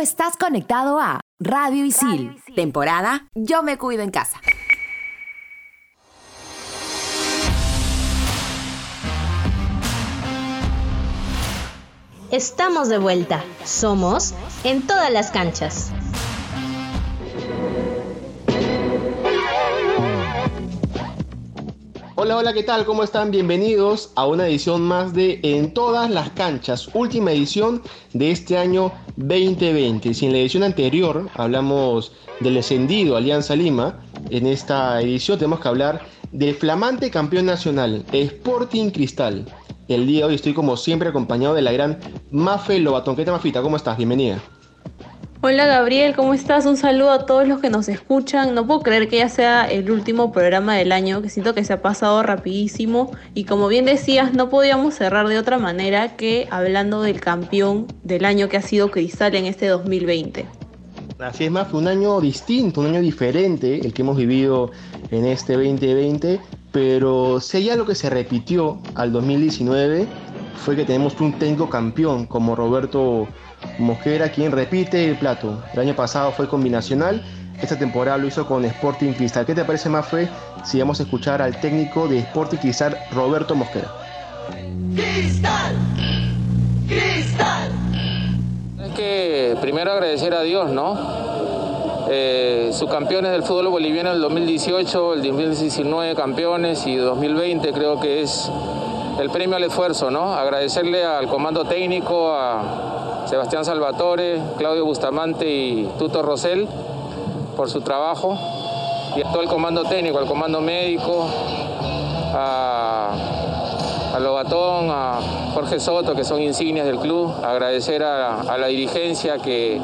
estás conectado a Radio Isil, temporada Yo me cuido en casa. Estamos de vuelta. Somos en todas las canchas. Hola, hola, ¿qué tal? ¿Cómo están? Bienvenidos a una edición más de En todas las canchas, última edición de este año 2020. Si en la edición anterior hablamos del descendido Alianza Lima, en esta edición tenemos que hablar del flamante campeón nacional, Sporting Cristal. El día de hoy estoy como siempre acompañado de la gran Mafe Lobatón. ¿Qué tal, Mafita? ¿Cómo estás? Bienvenida. Hola Gabriel, ¿cómo estás? Un saludo a todos los que nos escuchan. No puedo creer que ya sea el último programa del año, que siento que se ha pasado rapidísimo y como bien decías, no podíamos cerrar de otra manera que hablando del campeón del año que ha sido Cristal en este 2020. Así es más, fue un año distinto, un año diferente el que hemos vivido en este 2020, pero si hay algo que se repitió al 2019 fue que tenemos un técnico campeón como Roberto Mosquera, quien repite el plato. El año pasado fue combinacional, esta temporada lo hizo con Sporting Cristal. ¿Qué te parece más, fue si vamos a escuchar al técnico de Sporting Cristal, Roberto Mosquera? Cristal, Cristal. Es que primero agradecer a Dios, ¿no? Eh, subcampeones del fútbol boliviano el 2018, el 2019 campeones y 2020 creo que es el premio al esfuerzo, ¿no? Agradecerle al comando técnico, a, Sebastián Salvatore, Claudio Bustamante y Tuto Rosell por su trabajo. Y a todo el comando técnico, al comando médico, a, a Lobatón, a Jorge Soto, que son insignias del club, agradecer a, la dirigencia que,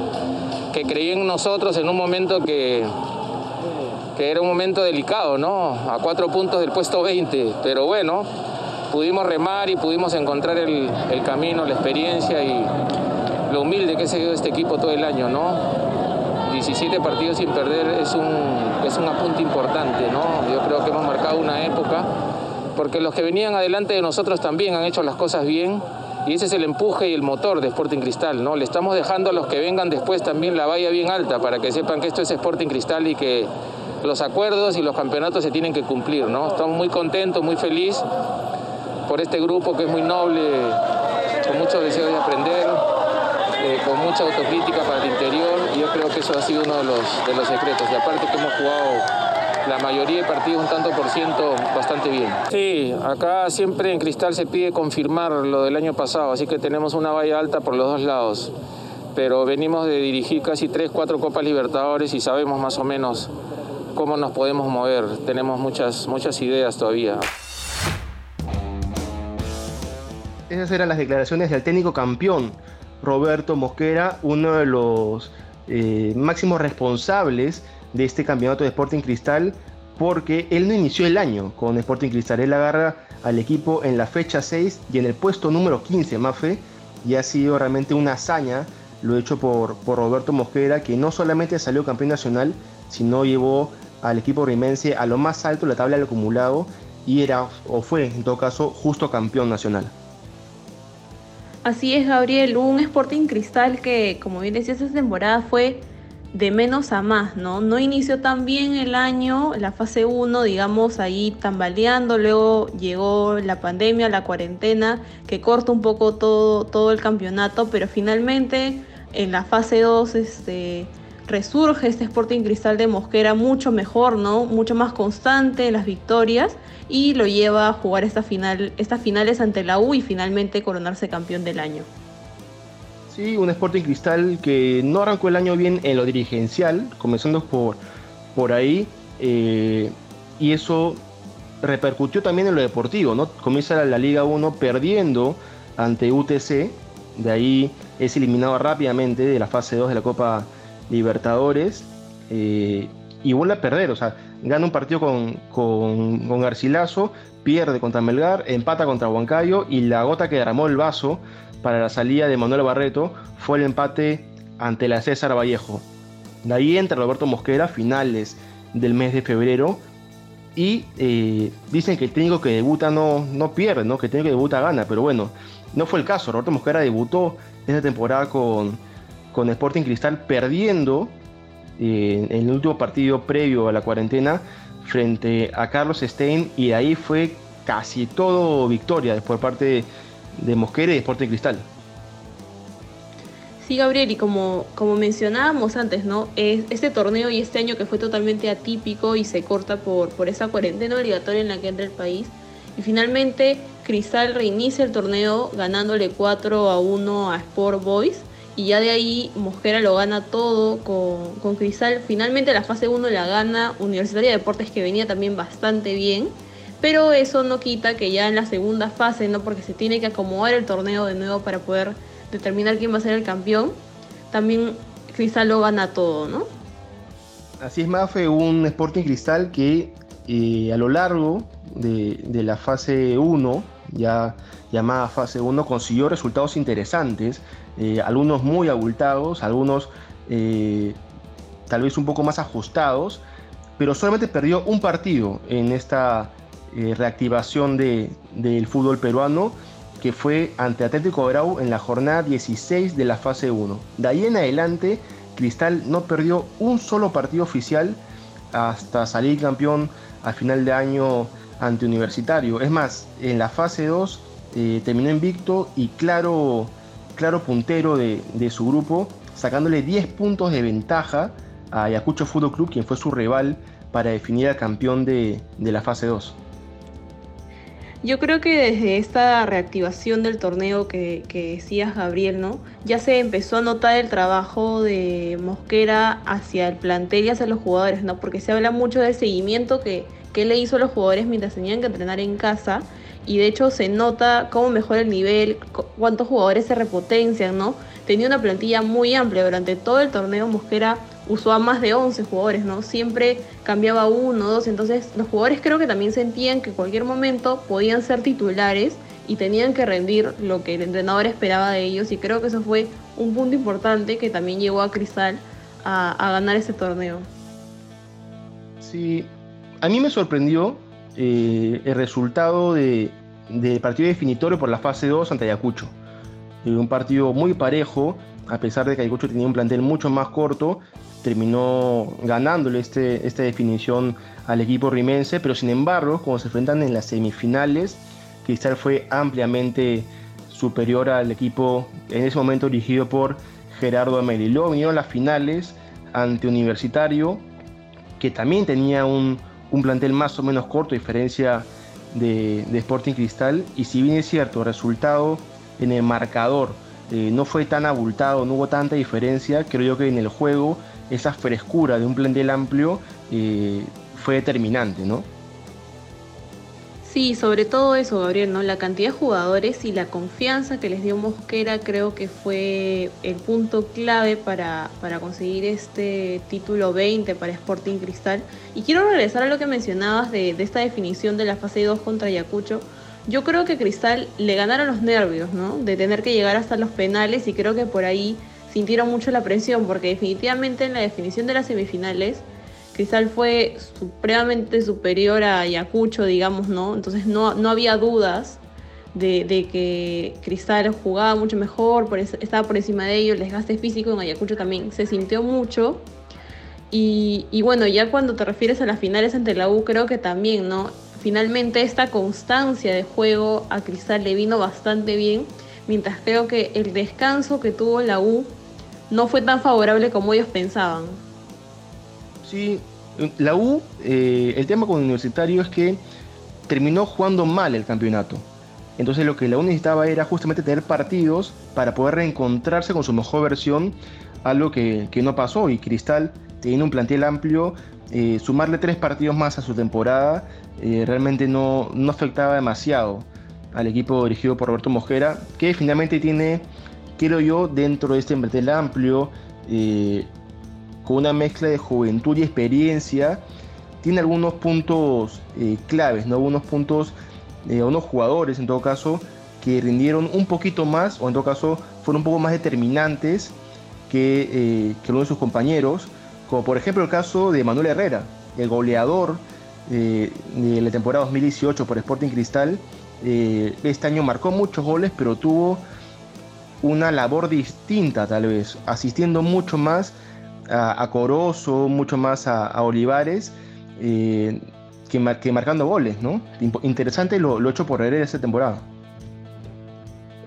que creyó en nosotros en un momento que, que era un momento delicado, ¿no? A cuatro puntos del puesto 20, pero bueno, pudimos remar y pudimos encontrar el, el camino, la experiencia y, lo humilde que ha seguido este equipo todo el año, ¿no? 17 partidos sin perder es un, es un apunte importante, ¿no? Yo creo que hemos marcado una época, porque los que venían adelante de nosotros también han hecho las cosas bien, y ese es el empuje y el motor de Sporting Cristal, ¿no? Le estamos dejando a los que vengan después también la valla bien alta, para que sepan que esto es Sporting Cristal y que los acuerdos y los campeonatos se tienen que cumplir, ¿no? Estamos muy contentos, muy felices por este grupo que es muy noble, con mucho deseo de aprender, eh, con mucha autocrítica para el interior y yo creo que eso ha sido uno de los, de los secretos. Y aparte que hemos jugado la mayoría de partidos un tanto por ciento bastante bien. Sí, acá siempre en Cristal se pide confirmar lo del año pasado, así que tenemos una valla alta por los dos lados. Pero venimos de dirigir casi tres, cuatro Copas Libertadores y sabemos más o menos cómo nos podemos mover. Tenemos muchas, muchas ideas todavía. Esas eran las declaraciones del técnico campeón Roberto Mosquera, uno de los eh, máximos responsables de este campeonato de Sporting Cristal, porque él no inició el año con Sporting Cristal, él agarra al equipo en la fecha 6 y en el puesto número 15, Mafe, y ha sido realmente una hazaña lo hecho por, por Roberto Mosquera, que no solamente salió campeón nacional, sino llevó al equipo rimense a lo más alto la tabla del acumulado y era, o fue en todo caso, justo campeón nacional. Así es, Gabriel, un Sporting Cristal que, como bien decía, esta temporada fue de menos a más, ¿no? No inició tan bien el año, la fase 1, digamos, ahí tambaleando, luego llegó la pandemia, la cuarentena, que corta un poco todo, todo el campeonato, pero finalmente en la fase 2, este resurge este Sporting Cristal de Mosquera mucho mejor, ¿no? Mucho más constante en las victorias y lo lleva a jugar esta final, estas finales ante la U y finalmente coronarse campeón del año. Sí, un Sporting Cristal que no arrancó el año bien en lo dirigencial, comenzando por, por ahí, eh, y eso repercutió también en lo deportivo, ¿no? Comienza la, Liga 1 perdiendo ante UTC, de ahí es eliminado rápidamente de la fase 2 de la Copa Libertadores eh, y vuelve a perder. O sea, gana un partido con, con, Garcilaso, pierde contra Melgar, empata contra Huancayo y la gota que derramó el vaso para la salida de Manuel Barreto fue el empate ante la César Vallejo. De ahí entra Roberto Mosquera, finales del mes de febrero. Y eh, dicen que el técnico que debuta no, no pierde, ¿no? que el técnico que debuta gana, pero bueno, no fue el caso. Roberto Mosquera debutó esta temporada con, con Sporting Cristal perdiendo eh, en el último partido previo a la cuarentena frente a Carlos Stein y ahí fue casi todo victoria por parte de, Mosquera y Sporting Cristal. Sí, Gabriel, y como, como mencionábamos antes, ¿no? este torneo y este año que fue totalmente atípico y se corta por, por esa cuarentena obligatoria en la que entra el país. Y finalmente Cristal reinicia el torneo ganándole 4 a 1 a Sport Boys. Y ya de ahí Mosquera lo gana todo con, con Cristal. Finalmente la fase 1 la gana Universitaria de Deportes que venía también bastante bien. Pero eso no quita que ya en la segunda fase, ¿no? Porque se tiene que acomodar el torneo de nuevo para poder determinar quién va a ser el campeón, también Cristal lo gana todo, ¿no? Así es, fue un Sporting Cristal que eh, a lo largo de, la fase 1, ya llamada fase 1, consiguió resultados interesantes, eh, algunos muy abultados, algunos eh, tal vez un poco más ajustados, pero solamente perdió un partido en esta reactivación del fútbol peruano que fue ante Atlético Grau en la jornada 16 de la fase 1. De ahí en adelante, Cristal no perdió un solo partido oficial hasta salir campeón al final de año ante Universitario. Es más, en la fase 2 eh, terminó invicto y claro, claro puntero de, su grupo, sacándole 10 puntos de ventaja a Ayacucho Fútbol Club, quien fue su rival para definir al campeón de, la fase 2. Yo creo que desde esta reactivación del torneo que, decías, Gabriel, ¿no? Ya se empezó a notar el trabajo de Mosquera hacia el plantel y hacia los jugadores, ¿no? Porque se habla mucho del seguimiento que, que le hizo a los jugadores mientras tenían que entrenar en casa. Y de hecho se nota cómo mejora el nivel, cuántos jugadores se repotencian, ¿no? Tenía una plantilla muy amplia durante todo el torneo. Mosquera usó a más de 11 jugadores, ¿no? Siempre cambiaba uno, dos, entonces los jugadores creo que también sentían que en cualquier momento podían ser titulares y tenían que rendir lo que el entrenador esperaba de ellos y creo que eso fue un punto importante que también llevó a Cristal a, ganar ese torneo. Sí, a mí me sorprendió eh, el resultado del partido definitorio por la fase 2 ante Ayacucho. Eh, un partido muy parejo, a pesar de que Ayacucho tenía un plantel mucho más corto, terminó ganándole este, esta definición al equipo rimense, pero sin embargo, como se enfrentan en las semifinales, Cristal fue ampliamente superior al equipo en ese momento dirigido por Gerardo Ameli. Luego vinieron las finales ante Universitario, que también tenía un, plantel más o menos corto, a diferencia de, Sporting Cristal, y si bien es cierto, el resultado en el marcador eh, no fue tan abultado, no hubo tanta diferencia, creo yo que en el juego esa frescura de un plantel amplio eh, fue determinante, ¿no? Sí, sobre todo eso, Gabriel, ¿no? La cantidad de jugadores y la confianza que les dio Mosquera creo que fue el punto clave para, conseguir este título 20 para Sporting Cristal. Y quiero regresar a lo que mencionabas de, de esta definición de la fase 2 contra Ayacucho. Yo creo que Cristal le ganaron los nervios, ¿no? De tener que llegar hasta los penales y creo que por ahí sintieron mucho la presión, porque definitivamente en la definición de las semifinales, Cristal fue supremamente superior a Ayacucho, digamos, ¿no? Entonces no, no había dudas de, que Cristal jugaba mucho mejor, por, estaba por encima de ellos, el desgaste físico en Ayacucho también se sintió mucho. Y, y, bueno, ya cuando te refieres a las finales ante la U, creo que también, ¿no? Finalmente esta constancia de juego a Cristal le vino bastante bien, mientras creo que el descanso que tuvo la U no fue tan favorable como ellos pensaban. Sí, la U, eh, el tema con el universitario es que terminó jugando mal el campeonato. Entonces lo que la U necesitaba era justamente tener partidos para poder reencontrarse con su mejor versión, algo que, no pasó. Y Cristal, teniendo un plantel amplio, eh, sumarle tres partidos más a su temporada eh, realmente no, no afectaba demasiado al equipo dirigido por Roberto Mosquera, que finalmente tiene quiero yo, dentro de este plantel amplio, con una mezcla de juventud y experiencia, tiene algunos puntos eh, claves, ¿no? algunos puntos, eh, unos jugadores en todo caso, que rindieron un poquito más, o en todo caso fueron un poco más determinantes que, que uno de sus compañeros, como por ejemplo el caso de Manuel Herrera, el goleador de la temporada 2018 por Sporting Cristal. este año marcó muchos goles, pero tuvo una labor distinta tal vez, asistiendo mucho más a, Corozo, mucho más a, Olivares, eh, que, marcando goles, ¿no? Interesante lo, hecho por Herrera esta temporada.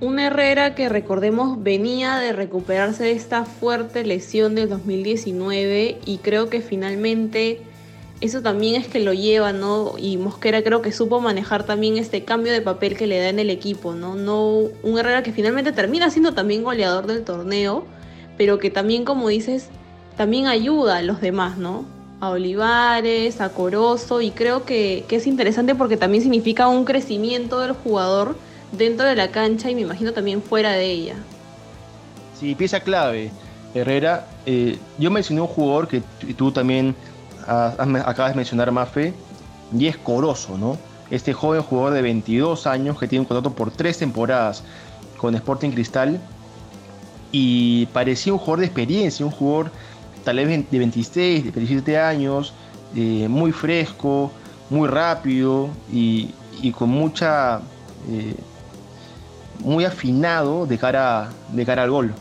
Un Herrera que recordemos venía de recuperarse de esta fuerte lesión del 2019 y creo que finalmente eso también es que lo lleva, ¿no? Y Mosquera creo que supo manejar también este cambio de papel que le da en el equipo, ¿no? No un Herrera que finalmente termina siendo también goleador del torneo, pero que también, como dices, también ayuda a los demás, ¿no? A Olivares, a Corozo, y creo que, es interesante porque también significa un crecimiento del jugador dentro de la cancha y me imagino también fuera de ella. Sí, pieza clave. Herrera, eh, yo mencioné un jugador que tú también acabas de mencionar, Mafe, y es Corozo, ¿no? Este joven jugador de 22 años que tiene un contrato por tres temporadas con Sporting Cristal y parecía un jugador de experiencia, un jugador tal vez de 26, de 27 años, eh, muy fresco, muy rápido y, con mucha... Eh, muy afinado de cara, de cara al gol.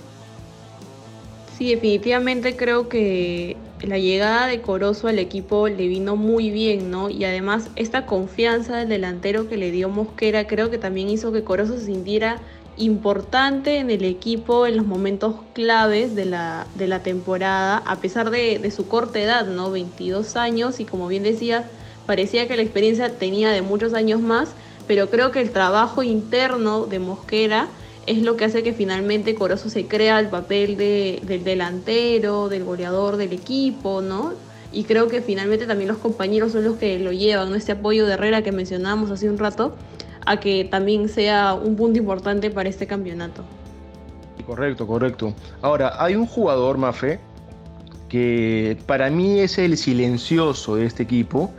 Sí, definitivamente creo que la llegada de Corozo al equipo le vino muy bien, ¿no? Y además esta confianza del delantero que le dio Mosquera creo que también hizo que Corozo se sintiera importante en el equipo en los momentos claves de la, de la temporada, a pesar de, de, su corta edad, ¿no? 22 años y como bien decía, parecía que la experiencia tenía de muchos años más, pero creo que el trabajo interno de Mosquera es lo que hace que finalmente Corozo se crea el papel de, del delantero, del goleador del equipo, ¿no? Y creo que finalmente también los compañeros son los que lo llevan, ¿no? Este apoyo de Herrera que mencionábamos hace un rato, a que también sea un punto importante para este campeonato. Correcto, correcto. Ahora, hay un jugador, Mafe, que para mí es el silencioso de este equipo,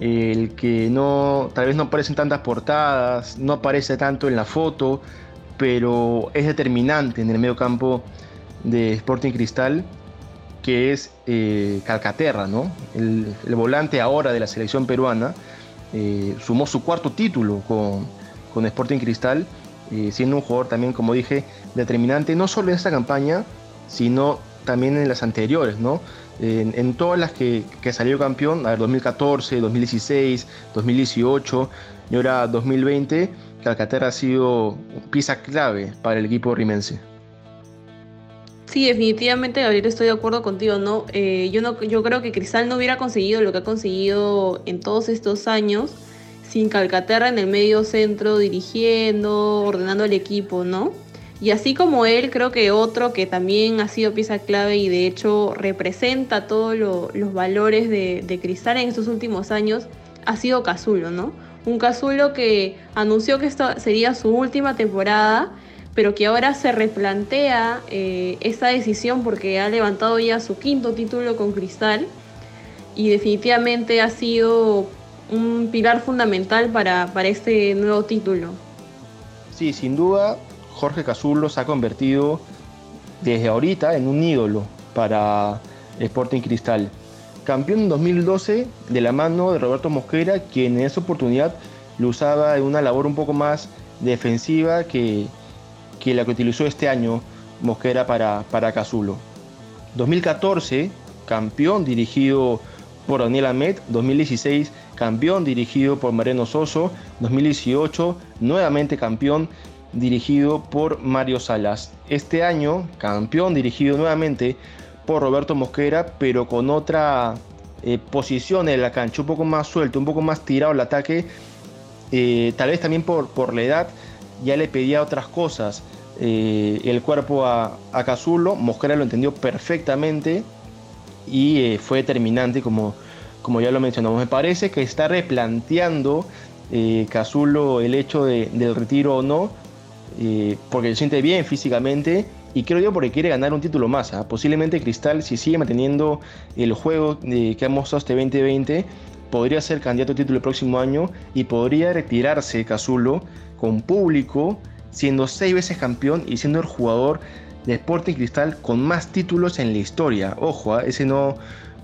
el que no, tal vez no aparece tantas portadas, no aparece tanto en la foto, pero es determinante en el medio campo de Sporting Cristal, que es eh, Calcaterra, ¿no? El, volante ahora de la selección peruana, eh, sumó su cuarto título con, con Sporting Cristal, eh, siendo un jugador también, como dije, determinante, no solo en esta campaña, sino también en las anteriores, ¿no? En, todas las que, que, salió campeón, a ver, 2014, 2016, 2018 y ahora 2020, Calcaterra ha sido pieza clave para el equipo rimense. Sí, definitivamente, Gabriel, estoy de acuerdo contigo, ¿no? Eh, yo no, yo creo que Cristal no hubiera conseguido lo que ha conseguido en todos estos años sin Calcaterra en el medio centro dirigiendo, ordenando el equipo, ¿no? Y así como él, creo que otro que también ha sido pieza clave y de hecho representa todos los valores de, de Cristal en estos últimos años ha sido Cazulo, ¿no? Un Cazulo que anunció que esta sería su última temporada, pero que ahora se replantea eh, esta decisión porque ha levantado ya su quinto título con Cristal y definitivamente ha sido un pilar fundamental para, para este nuevo título. Sí, sin duda, Jorge Cazulo se ha convertido desde ahorita en un ídolo para Sporting Cristal campeón en 2012 de la mano de Roberto Mosquera, quien en esa oportunidad lo usaba en una labor un poco más defensiva que, que la que utilizó este año Mosquera para, para Cazulo. 2014, campeón dirigido por Daniel Amet, 2016 campeón dirigido por Mariano Soso, 2018 nuevamente campeón dirigido por Mario Salas. Este año campeón dirigido nuevamente por Roberto Mosquera, pero con otra eh, posición en la cancha, un poco más suelto, un poco más tirado el ataque. Eh, tal vez también por, por la edad ya le pedía otras cosas eh, el cuerpo a, a Cazulo. Mosquera lo entendió perfectamente y fue determinante, como, como ya lo mencionamos. Me parece que está replanteando Cazulo el hecho del retiro o no, porque se siente bien físicamente y creo yo porque quiere ganar un título más. ¿ah? Posiblemente Cristal, si sigue manteniendo el juego que ha mostrado este 2020, podría ser candidato a título el próximo año y podría retirarse Cazulo con público, siendo seis veces campeón y siendo el jugador de Sporting Cristal con más títulos en la historia. Ojo, ¿ah? ese no,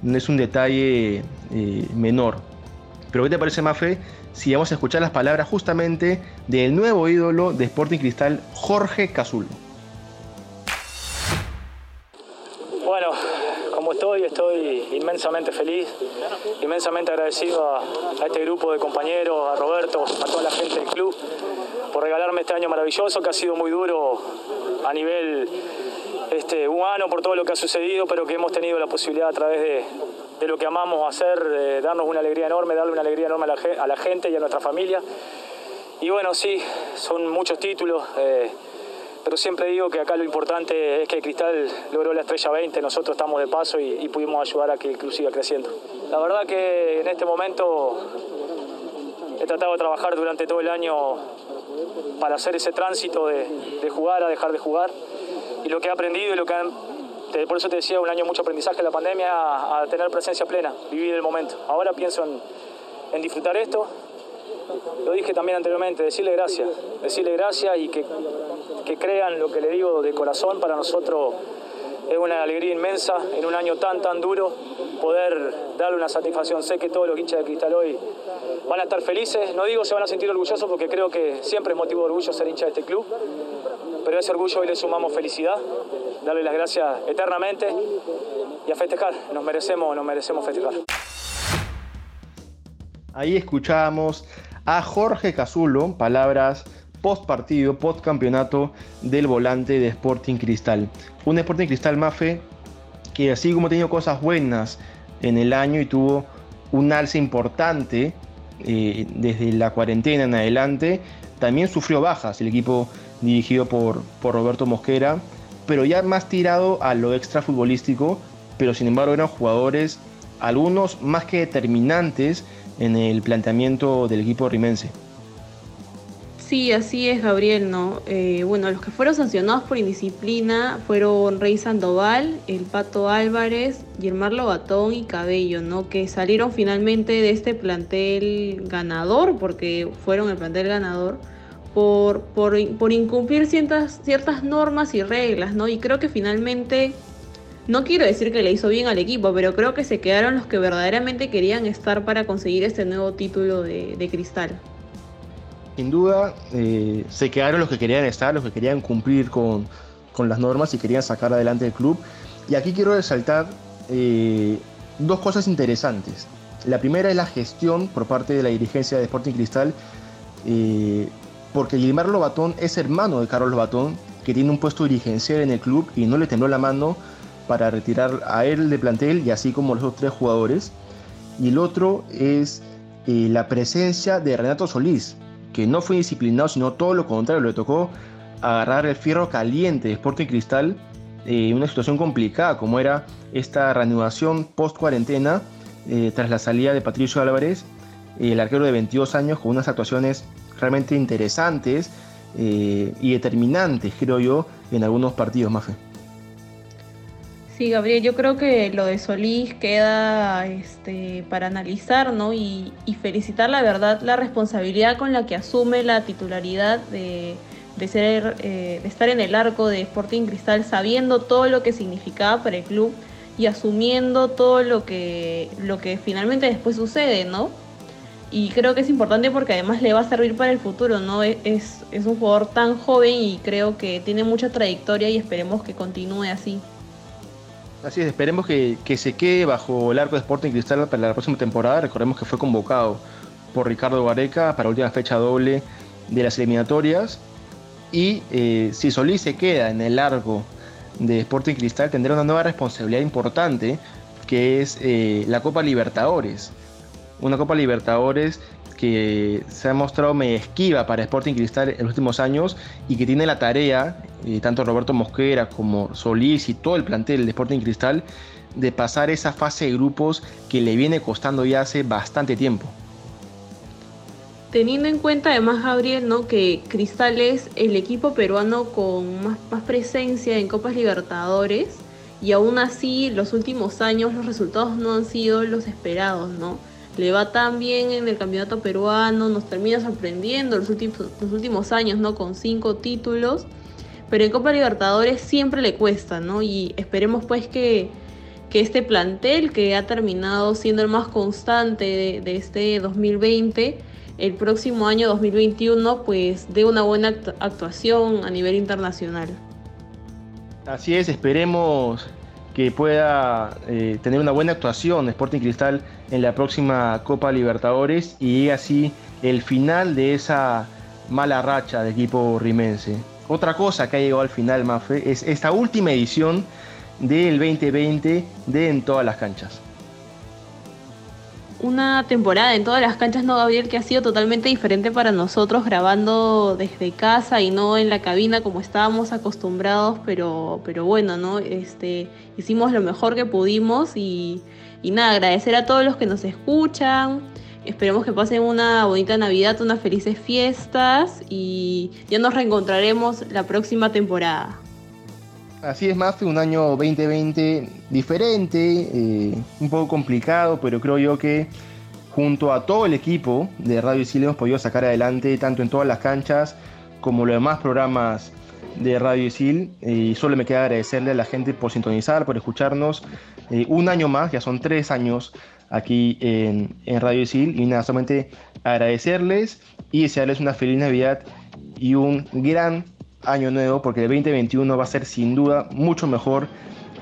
es un detalle eh, menor. Pero ¿qué te parece, Mafe? Si vamos a escuchar las palabras justamente del nuevo ídolo de Sporting Cristal, Jorge Cazulo. Como estoy, inmensamente feliz, inmensamente agradecido a, este grupo de compañeros, a Roberto, a toda la gente del club, por regalarme este año maravilloso que ha sido muy duro a nivel este, humano por todo lo que ha sucedido, pero que hemos tenido la posibilidad a través de, lo que amamos hacer, de darnos una alegría enorme, darle una alegría enorme a la, gente y a nuestra familia. Y bueno, sí, son muchos títulos. Eh, pero siempre digo que acá lo importante es que Cristal logró la estrella 20, nosotros estamos de paso y, pudimos ayudar a que el club siga creciendo. La verdad que en este momento he tratado de trabajar durante todo el año para hacer ese tránsito de, jugar a dejar de jugar y lo que he aprendido y lo que por eso te decía, un año mucho aprendizaje en la pandemia, a, tener presencia plena, vivir el momento. Ahora pienso en, en disfrutar esto, lo dije también anteriormente, decirle gracias, decirle gracias y que, que crean lo que le digo de corazón, para nosotros es una alegría inmensa en un año tan, tan duro poder darle una satisfacción. Sé que todos los hinchas de Cristal hoy van a estar felices, no digo se van a sentir orgullosos porque creo que siempre es motivo de orgullo ser hincha de este club, pero ese orgullo hoy le sumamos felicidad, darle las gracias eternamente y a festejar, nos merecemos, nos merecemos festejar. Ahí escuchamos a Jorge Cazulo, palabras post partido, post campeonato del volante de Sporting Cristal. Un Sporting Cristal Mafe que así como ha tenido cosas buenas en el año y tuvo un alce importante eh, desde la cuarentena en adelante, también sufrió bajas el equipo dirigido por, por Roberto Mosquera, pero ya más tirado a lo extra futbolístico, pero sin embargo eran jugadores, algunos más que determinantes en el planteamiento del equipo rimense. Sí, así es, Gabriel, ¿no? Eh, bueno, los que fueron sancionados por indisciplina fueron Rey Sandoval, el Pato Álvarez, Guillermo Batón y Cabello, ¿no? Que salieron finalmente de este plantel ganador, porque fueron el plantel ganador, por, por, por incumplir ciertas, ciertas normas y reglas, ¿no? Y creo que finalmente no quiero decir que le hizo bien al equipo, pero creo que se quedaron los que verdaderamente querían estar para conseguir este nuevo título de, cristal. Sin duda, eh, se quedaron los que querían estar, los que querían cumplir con, las normas y querían sacar adelante el club. Y aquí quiero resaltar eh, dos cosas interesantes. La primera es la gestión por parte de la dirigencia de Sporting Cristal, eh, porque Gilmar Lobatón es hermano de Carlos Lobatón, que tiene un puesto dirigencial en el club y no le tembló la mano para retirar a él de plantel y así como los otros tres jugadores. Y el otro es eh, la presencia de Renato Solís, que no fue disciplinado, sino todo lo contrario, le tocó agarrar el fierro caliente de Sporting Cristal en eh, una situación complicada como era esta reanudación post cuarentena eh, tras la salida de Patricio Álvarez, el arquero de 22 años con unas actuaciones realmente interesantes y determinantes, creo yo, en algunos partidos, más fe. Sí, Gabriel, yo creo que lo de Solís queda este, para analizar, ¿no? Y, felicitar la verdad la responsabilidad con la que asume la titularidad de, ser, eh, de estar en el arco de Sporting Cristal, sabiendo todo lo que significaba para el club y asumiendo todo lo que, lo que finalmente después sucede, ¿no? Y creo que es importante porque además le va a servir para el futuro, ¿no? Es, es un jugador tan joven y creo que tiene mucha trayectoria y esperemos que continúe así. Así es, esperemos que, se quede bajo el arco de Sporting Cristal para la próxima temporada. Recordemos que fue convocado por Ricardo Gareca para la última fecha doble de las eliminatorias. Y eh, si Solís se queda en el arco de Sporting Cristal, tendrá una nueva responsabilidad importante que es eh, la Copa Libertadores. Una Copa Libertadores que se ha mostrado medio esquiva para Sporting Cristal en los últimos años y que tiene la tarea, eh, tanto Roberto Mosquera como Solís y todo el plantel de Sporting Cristal, de pasar esa fase de grupos que le viene costando ya hace bastante tiempo. Teniendo en cuenta además, Gabriel, ¿no? que Cristal es el equipo peruano con más, más presencia en Copas Libertadores y aún así los últimos años los resultados no han sido los esperados, ¿no? Le va tan bien en el campeonato peruano, nos termina sorprendiendo los últimos, los últimos años, ¿no? Con cinco títulos, pero en Copa Libertadores siempre le cuesta, ¿no? Y esperemos pues que, que este plantel que ha terminado siendo el más constante de, este 2020, el próximo año 2021 pues dé una buena actuación a nivel internacional. Así es, esperemos que pueda eh, tener una buena actuación Sporting Cristal en la próxima Copa Libertadores y llegue así el final de esa mala racha de equipo rimense. Otra cosa que ha llegado al final, Mafe, es esta última edición del 2020 de En todas las canchas una temporada en todas las canchas, ¿no, Gabriel? Que ha sido totalmente diferente para nosotros grabando desde casa y no en la cabina como estábamos acostumbrados, pero, pero bueno, ¿no? Este, hicimos lo mejor que pudimos y, y nada, agradecer a todos los que nos escuchan. Esperemos que pasen una bonita Navidad, unas felices fiestas y ya nos reencontraremos la próxima temporada. Así es, Mafe, un año 2020 diferente, eh, un poco complicado, pero creo yo que junto a todo el equipo de Radio Isil hemos podido sacar adelante tanto en todas las canchas como los demás programas de Radio Isil. y solo me queda agradecerle a la gente por sintonizar, por escucharnos. Eh, un año más, ya son tres años aquí en, en Radio Isil. Y nada, solamente agradecerles y desearles una feliz Navidad y un gran año nuevo, porque el 2021 va a ser sin duda mucho mejor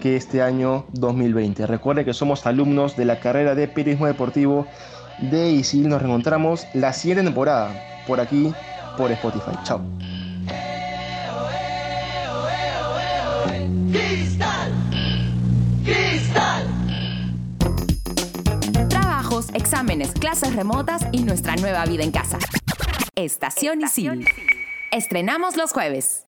que este año 2020. Recuerde que somos alumnos de la carrera de periodismo deportivo de ISIL. Nos reencontramos la siguiente temporada por aquí, por Spotify. Chao. Trabajos, exámenes, clases remotas y nuestra nueva vida en casa. Estación Isil. Estrenamos los jueves.